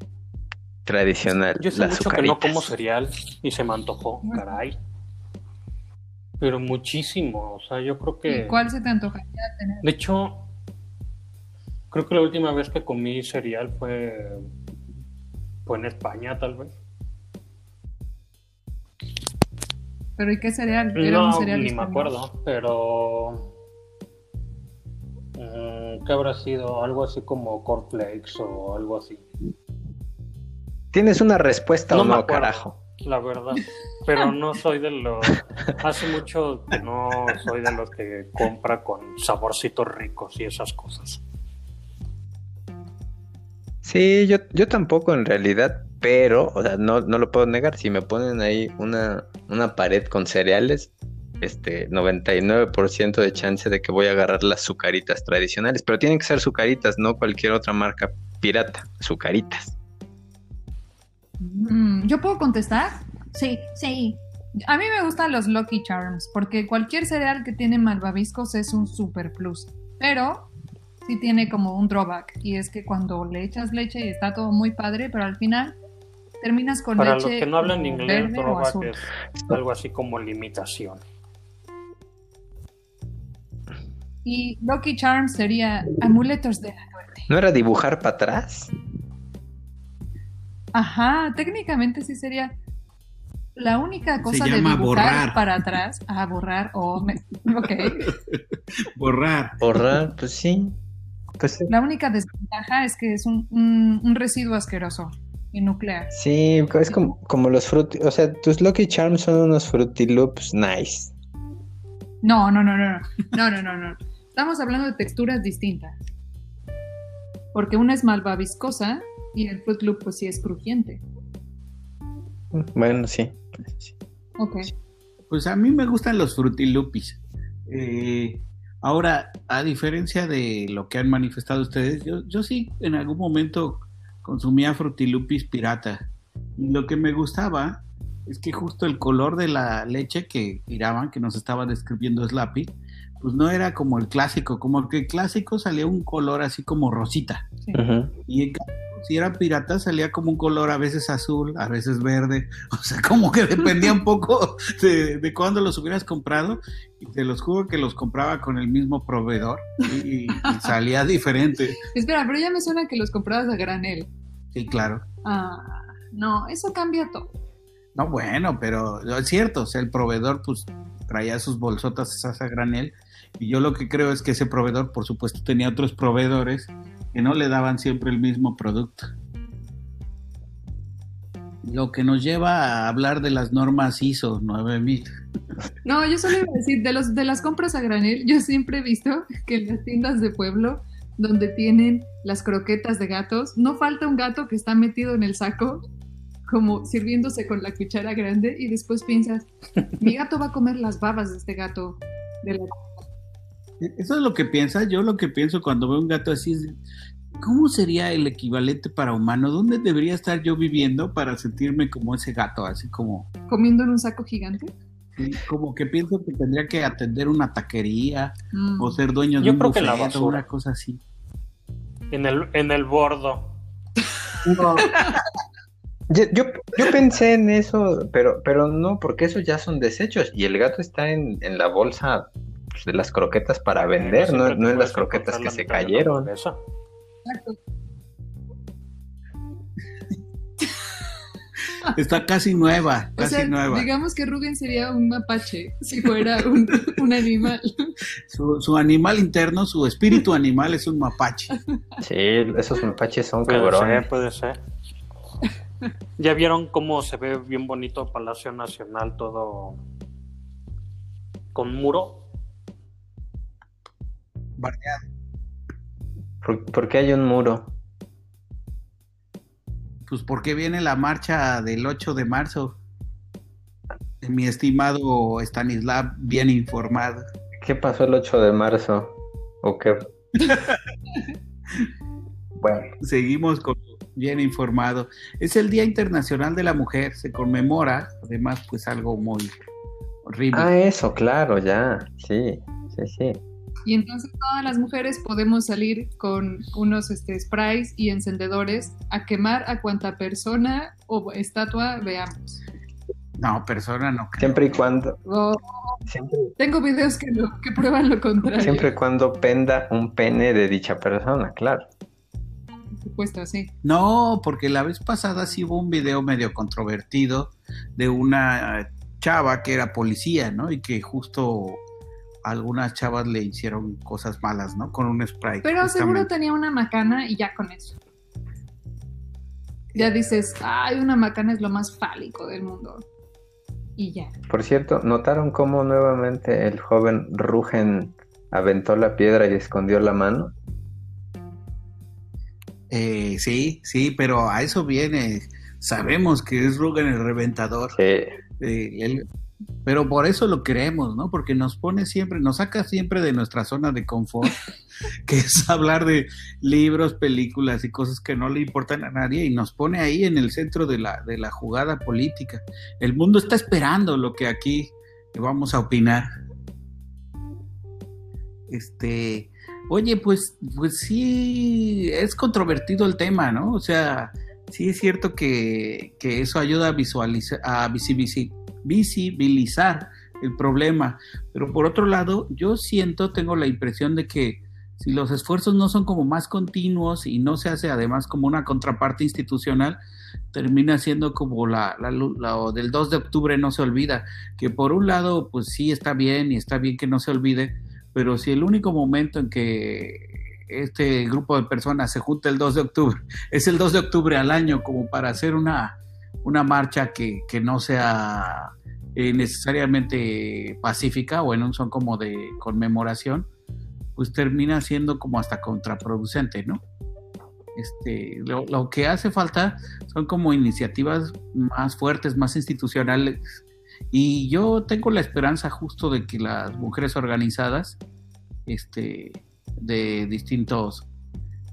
tradicional. Yo sé mucho que no como cereal y se me antojó, caray. Pero muchísimo, o sea, yo creo que... ¿Y cuál se te antojaría tener? De hecho, Creo que la última vez que comí cereal fue, fue en España, tal vez. ¿Pero y qué cereal? ¿Era no, ni me acuerdo, pero... Mm, ¿Qué habrá sido? Algo así como cornflakes o algo así. ¿Tienes una respuesta o no, carajo? La verdad. Pero no soy de los... Hace mucho que no soy de los que compra con saborcitos ricos y esas cosas. Sí, yo, yo tampoco en realidad, pero, o sea, no, no lo puedo negar. Si me ponen ahí una, una pared con cereales, este 99% de chance de que voy a agarrar las sucaritas tradicionales, pero tienen que ser sucaritas, no cualquier otra marca pirata, sucaritas. Mm, ¿Yo puedo contestar? Sí, sí. A mí me gustan los Lucky Charms, porque cualquier cereal que tiene malvaviscos es un super plus. Pero sí tiene como un drawback y es que cuando le echas leche y está todo muy padre, pero al final terminas con Para leche los que no hablan inglés, o azul. es algo así como limitación. Y Lucky Charms sería amuletos de la suerte. ¿No era dibujar para atrás? Ajá, técnicamente sí sería la única cosa de dibujar borrar. para atrás. Ah, borrar. Oh, me- ok. Borrar. Borrar, pues sí. Pues La única desventaja es que es un, un, residuo asqueroso y nuclear. Sí, es como, como los frutos. O sea, tus Lucky Charms son unos Fruity Loops nice. No, no, no, no, no, no, no, no. Estamos hablando de texturas distintas. Porque una es malva viscosa y el Fruit Loop pues sí es crujiente. Bueno, sí. sí. Ok. Pues a mí me gustan los Fruity Loops. Eh, ahora, a diferencia de lo que han manifestado ustedes, yo, yo sí en algún momento consumía frutilupis pirata. Y lo que me gustaba es que justo el color de la leche que tiraban, que nos estaba describiendo Slappy, pues no era como el clásico, como que el clásico salía un color así como rosita. sí. Y en cambio, si era pirata salía como un color a veces azul, a veces verde, o sea, como que dependía un poco de, de cuándo los hubieras comprado. Y te los juro que los compraba con el mismo proveedor y, y salía diferente. Espera, pero ya me suena que los comprabas a granel. Sí, claro. Ah, no, eso cambia todo. No, bueno, pero es cierto, o sea, el proveedor pues traía sus bolsotas esas a granel y yo lo que creo es que ese proveedor, por supuesto, tenía otros proveedores que no le daban siempre el mismo producto. Lo que nos lleva a hablar de las normas ISO 9000. No, yo solo iba a decir, de, los, de las compras a granel, yo siempre he visto que en las tiendas de pueblo, donde tienen las croquetas de gatos, no falta un gato que está metido en el saco, como sirviéndose con la cuchara grande, y después piensas, mi gato va a comer las babas de este gato. De la... Eso es lo que piensa. Yo lo que pienso cuando veo un gato así es, ¿cómo sería el equivalente para humano? ¿Dónde debería estar yo viviendo para sentirme como ese gato? Así como, comiendo en un saco gigante. sí, como que pienso que tendría que atender una taquería Mm. o ser dueño de Yo un creo que la basura. una cosa así. En el, en el bordo. Yo, yo, yo pensé en eso, pero, pero no, porque esos ya son desechos y el gato está en, en la bolsa de las croquetas para vender, no, no en las croquetas que la se cayeron. Exacto. Está casi nueva, O casi sea, nueva. digamos que Rugen sería un mapache si fuera un, un animal. Su, su animal interno, su espíritu animal es un mapache. Sí, esos mapaches son Puede cabrones. ser, puede ser. ¿Ya vieron cómo se ve bien bonito Palacio Nacional todo con muro? Bardeado. ¿Por, por qué hay un muro? Pues porque viene la marcha del 8 de marzo. Mi estimado Stanislav, bien informado. ¿Qué pasó el 8 de marzo? ¿O qué? bueno, Seguimos con bien informado. Es el Día Internacional de la Mujer, se conmemora, además, pues algo muy horrible. ah, eso, claro, ya, sí, sí, sí. Y entonces todas las mujeres podemos salir con unos este, sprays y encendedores a quemar a cuanta persona o estatua veamos. No, persona no creo. Siempre y cuando, O- siempre, tengo videos que, lo- que prueban lo contrario. siempre y cuando penda un pene de dicha persona, claro. Por supuesto, sí. No, porque la vez pasada sí hubo un video medio controvertido de una eh, chava que era policía, ¿no? Y que justo algunas chavas le hicieron cosas malas, ¿no? Con un spray. Pero seguro tenía una macana y ya con eso. Ya dices, ay, una macana es lo más fálico del mundo. Y ya. Por cierto, ¿notaron cómo nuevamente el joven Rugen aventó la piedra y escondió la mano? Eh, sí, sí, pero a eso viene. Sabemos que es Rugen el reventador. Sí, eh, él- pero por eso lo queremos, ¿no? Porque nos pone siempre, nos saca siempre de nuestra zona de confort, que es hablar de libros, películas y cosas que no le importan a nadie y nos pone ahí en el centro de la, de la jugada política. El mundo está esperando lo que aquí vamos a opinar. Este, oye, pues, pues sí, es controvertido el tema, ¿no? O sea, sí es cierto que, eso ayuda a visualizar, a visibilizar el problema, pero por otro lado, yo siento, tengo la impresión de que si los esfuerzos no son como más continuos y no se hace además como una contraparte institucional, termina siendo como la, la, del 2 de octubre no se olvida, que por un lado pues sí está bien y está bien que no se olvide, pero si el único momento en que este grupo de personas se junta el 2 de octubre es el 2 de octubre al año como para hacer una, una marcha que, que no sea eh, necesariamente pacífica, bueno, son como de conmemoración, pues termina siendo como hasta contraproducente, ¿no? Este, lo, que hace falta son como iniciativas más fuertes, más institucionales. Y yo tengo la esperanza justo de que las mujeres organizadas, este, de distintos,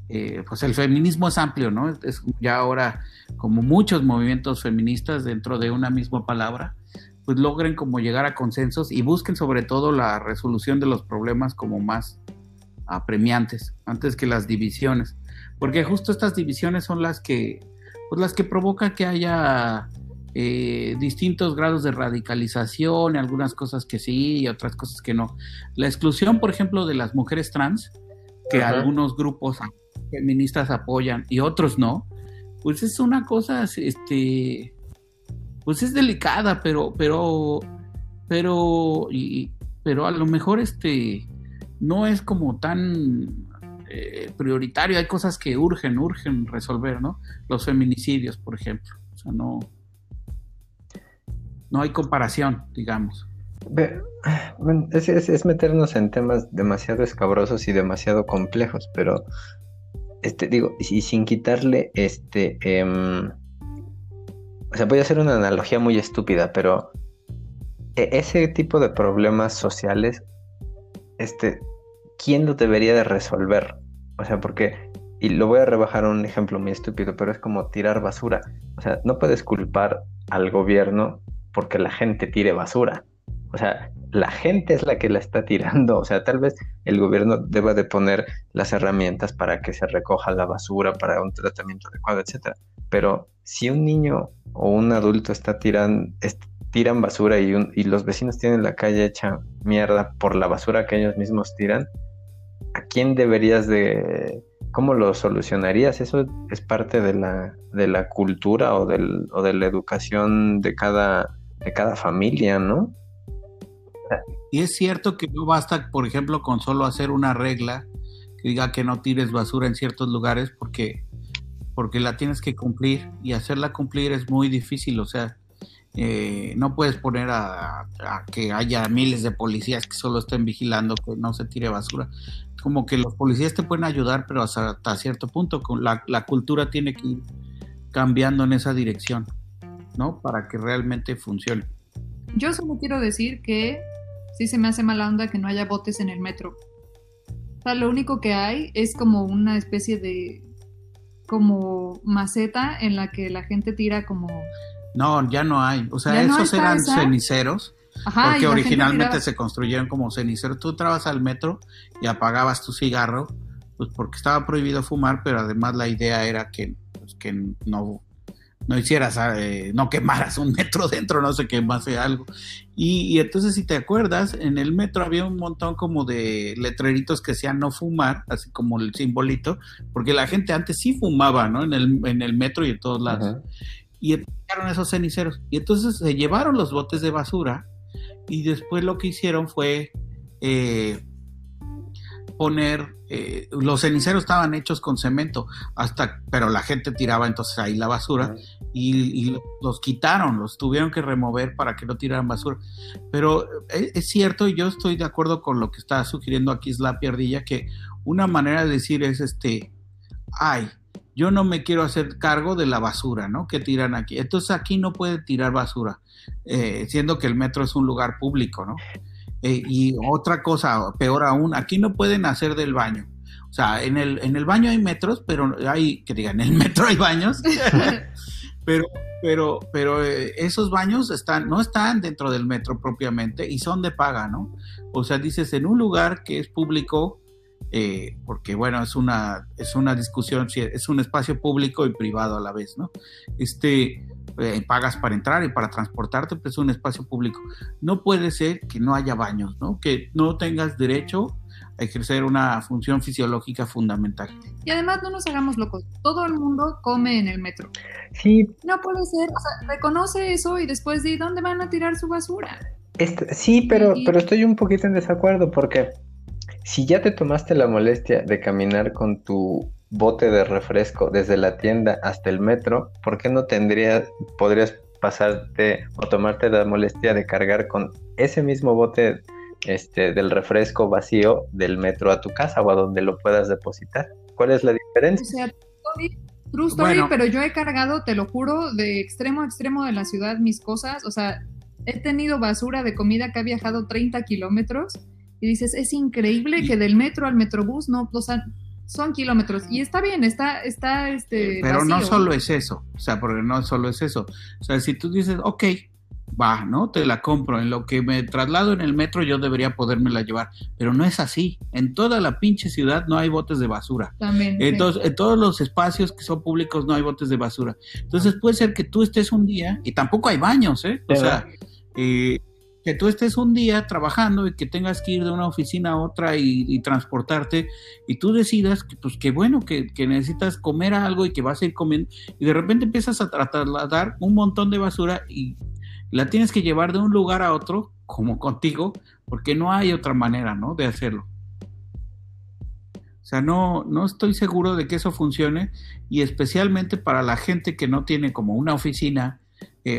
eh, pues el feminismo es amplio, ¿no? Es ya ahora como muchos movimientos feministas dentro de una misma palabra, pues logren como llegar a consensos y busquen sobre todo la resolución de los problemas como más apremiantes antes que las divisiones, porque justo estas divisiones son las que, pues las que provocan que haya eh, distintos grados de radicalización, algunas cosas que sí y otras cosas que no. La exclusión, por ejemplo, de las mujeres trans, que algunos grupos feministas apoyan y otros no, pues es una cosa, este, pues es delicada, pero, pero, pero, y, pero a lo mejor este, no es como tan eh, prioritario. Hay cosas que urgen, urgen resolver, ¿no? Los feminicidios, por ejemplo. O sea, no, no hay comparación, digamos. Es, meternos en temas demasiado escabrosos y demasiado complejos, pero este, digo, y sin quitarle este. Em, o sea, voy a hacer una analogía muy estúpida, pero e, ese tipo de problemas sociales este, ¿quién lo debería de resolver? O sea, porque, y lo voy a rebajar a un ejemplo muy estúpido, pero es como tirar basura. O sea, no puedes culpar al gobierno porque la gente tire basura. O sea, la gente es la que la está tirando. O sea, tal vez el gobierno deba de poner las herramientas para que se recoja la basura, para un tratamiento adecuado, etcétera. Pero si un niño o un adulto está tirando, tiran basura y, y los vecinos tienen la calle hecha mierda por la basura que ellos mismos tiran, ¿a quién deberías de... ¿Cómo lo solucionarías? Eso es parte de la, de la cultura o, del, o de la educación de cada, de cada familia, ¿no? Y es cierto que no basta, por ejemplo, con solo hacer una regla que diga que no tires basura en ciertos lugares porque, porque la tienes que cumplir y hacerla cumplir es muy difícil. O sea, eh, no puedes poner a, que haya miles de policías que solo estén vigilando que no se tire basura. Como que los policías te pueden ayudar, pero hasta, cierto punto la, la, cultura tiene que ir cambiando en esa dirección, ¿no? Para que realmente funcione. Yo solo quiero decir que sí se me hace mala onda que no haya botes en el metro. O sea, lo único que hay es como una especie de como maceta en la que la gente tira como no, ya no hay. O sea, esos eran ceniceros. porque originalmente se construyeron como ceniceros. Tú entrabas al metro y apagabas tu cigarro, pues porque estaba prohibido fumar, pero además la idea era que, pues, que no, no hicieras, eh, no quemaras un metro dentro, no sé quemase algo. Y, y, entonces, si te acuerdas, en el metro había un montón como de letreritos que decían no fumar, así como el simbolito, porque la gente antes sí fumaba, ¿no? En el, en el metro y en todos lados y echaron esos ceniceros. Y entonces se llevaron los botes de basura y después lo que hicieron fue eh, poner, eh, los ceniceros estaban hechos con cemento, hasta, pero la gente tiraba entonces ahí la basura y, los quitaron, los tuvieron que remover para que no tiraran basura. Pero es, eh, es cierto, y yo estoy de acuerdo con lo que está sugiriendo aquí es la pierdilla, que una manera de decir es este, ay, yo no me quiero hacer cargo de la basura, ¿no? Que tiran aquí. Entonces aquí no puede tirar basura, eh, siendo que el metro es un lugar público, ¿no? Eh, y otra cosa, peor aún, aquí no pueden hacer del baño. O sea, en el, en el baño hay metros, pero hay, que digan, en el metro hay baños, pero, pero, pero eh, esos baños están, no están dentro del metro propiamente y son de paga, ¿no? O sea, dices, en un lugar que es público, eh, porque bueno, es una, es una discusión, es un espacio público y privado a la vez, ¿no? Este, eh, pagas para entrar y para transportarte, pues es un espacio público. No puede ser que no haya baños, ¿no? Que no tengas derecho a ejercer una función fisiológica fundamental. Y además no nos hagamos locos, todo el mundo come en el metro. Sí. No puede ser, o sea, reconoce eso y después de dónde van a tirar su basura. Este, sí, pero, pero estoy un poquito en desacuerdo porque si ya te tomaste la molestia de caminar con tu bote de refresco desde la tienda hasta el metro, ¿por qué no tendrías, podrías pasarte o tomarte la molestia de cargar con ese mismo bote este, del refresco vacío del metro a tu casa o a donde lo puedas depositar? ¿Cuál es la diferencia? O sea, true story, pero yo he cargado, te lo juro, de extremo a extremo de la ciudad mis cosas. O sea, he tenido basura de comida que ha viajado 30 kilómetros y dices, es increíble que del metro al metrobús no, o sea, son kilómetros. Y está bien, está, está, este. Pero no solo es eso, o sea, porque no solo es eso. O sea, si tú dices, ok, va, ¿no? Te la compro. En lo que me traslado en el metro yo debería podérmela llevar. Pero no es así. En toda la pinche ciudad no hay botes de basura. También. Entonces, en todos los espacios que son públicos no hay botes de basura. Entonces puede ser que tú estés un día y tampoco hay baños, ¿eh? O sea, eh, que tú estés un día trabajando y que tengas que ir de una oficina a otra y, transportarte y tú decidas que pues que bueno, que, necesitas comer algo y que vas a ir comiendo y de repente empiezas a trasladar un montón de basura y la tienes que llevar de un lugar a otro como contigo porque no hay otra manera, ¿no? De hacerlo. O sea, no, no estoy seguro de que eso funcione y especialmente para la gente que no tiene como una oficina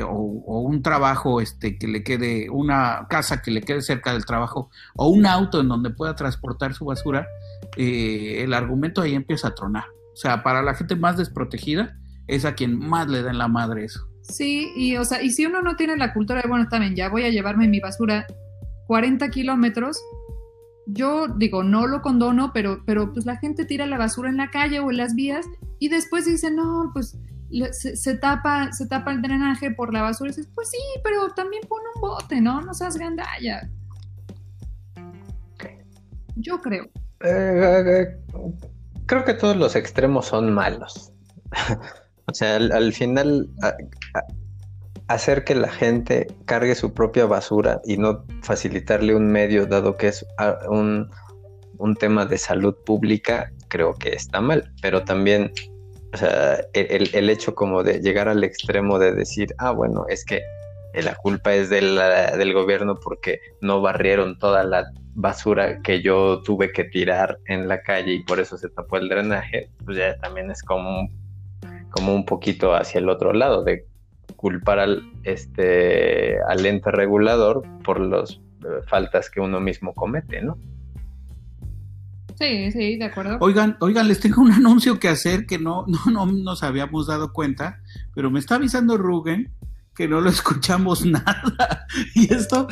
o, un trabajo este, que le quede, una casa que le quede cerca del trabajo, o un auto en donde pueda transportar su basura, eh, el argumento ahí empieza a tronar. O sea, para la gente más desprotegida es a quien más le da en la madre eso. Sí, y o sea, y si uno no tiene la cultura de, bueno, también ya voy a llevarme mi basura 40 kilómetros, yo digo, no lo condono, pero, pero pues la gente tira la basura en la calle o en las vías y después dice, no, pues se, tapa, se tapa el drenaje por la basura y dices, pues sí, pero también pone un bote, ¿no? No seas gandalla. Yo creo. Eh, eh, creo que todos los extremos son malos. o sea, al, final, hacer que la gente cargue su propia basura y no facilitarle un medio, dado que es un, un tema de salud pública, creo que está mal. Pero también o sea, el, el, hecho como de llegar al extremo de decir, ah, bueno, es que la culpa es del, del gobierno porque no barrieron toda la basura que yo tuve que tirar en la calle y por eso se tapó el drenaje, pues ya también es como, como un poquito hacia el otro lado, de culpar al, este, al ente regulador por las eh, faltas que uno mismo comete, ¿no? Sí, sí, de acuerdo. Oigan, oigan, les tengo un anuncio que hacer que no, no, no nos habíamos dado cuenta, pero me está avisando Rugen que no lo escuchamos nada. Y esto,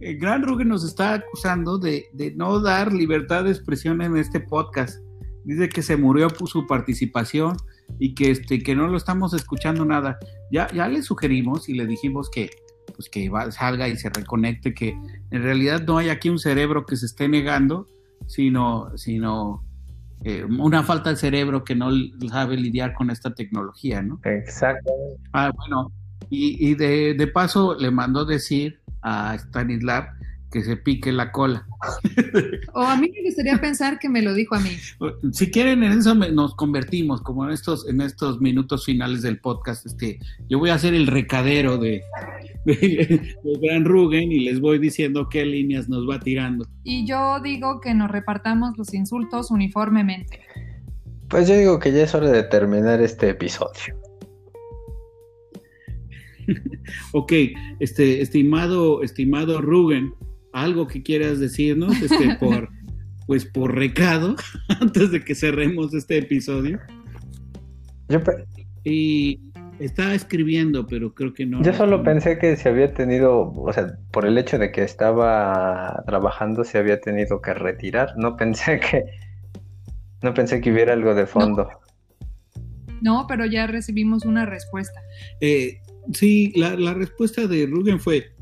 el gran Rugen nos está acusando de, de, no dar libertad de expresión en este podcast. Dice que se murió por su participación y que, este, que no lo estamos escuchando nada. Ya, ya le sugerimos y le dijimos que, pues que salga y se reconecte, que en realidad no hay aquí un cerebro que se esté negando, sino, sino eh, una falta de cerebro que no sabe lidiar con esta tecnología, ¿no? Exacto. Ah, bueno, y, de, de, paso le mandó decir a Stanislav que se pique la cola. O a mí me gustaría pensar que me lo dijo a mí. Si quieren, en eso nos convertimos, como en estos, en estos minutos finales del podcast. Este, yo voy a hacer el recadero de, de, Gran Rugen y les voy diciendo qué líneas nos va tirando. Y yo digo que nos repartamos los insultos uniformemente. Pues yo digo que ya es hora de terminar este episodio. ok, este, estimado, estimado Rugen, algo que quieras decirnos, este, por, pues por recado, antes de que cerremos este episodio. y estaba escribiendo, pero creo que no. Yo solo pensé que se había tenido, o sea, por el hecho de que estaba trabajando, se había tenido que retirar. No pensé que, no pensé que hubiera algo de fondo. No, pero ya recibimos una respuesta. Eh, sí, la, la respuesta de Rugen fue,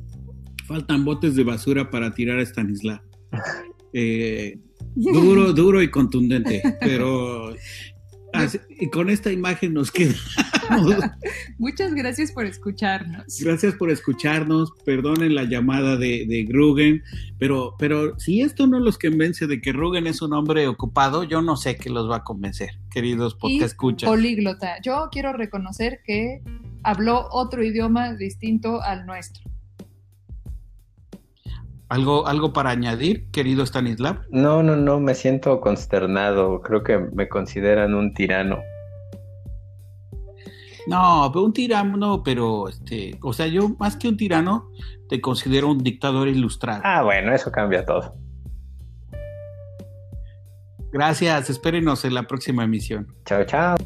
faltan botes de basura para tirar a Stanislav. Eh, Duro, duro y contundente, pero y con esta imagen nos quedamos. Muchas gracias por escucharnos. Gracias por escucharnos. Perdonen la llamada de, de Grugen, pero, pero si esto no los convence de que Rugen es un hombre ocupado, yo no sé qué los va a convencer, queridos porque escuchan. Políglota. Yo quiero reconocer que habló otro idioma distinto al nuestro. ¿Algo, ¿Algo para añadir, querido Stanislav? No, no, no, me siento consternado. Creo que me consideran un tirano. No, un tirano, pero este, o sea, yo más que un tirano, te considero un dictador ilustrado. Ah, bueno, eso cambia todo. Gracias, espérenos en la próxima emisión. Chao, chao.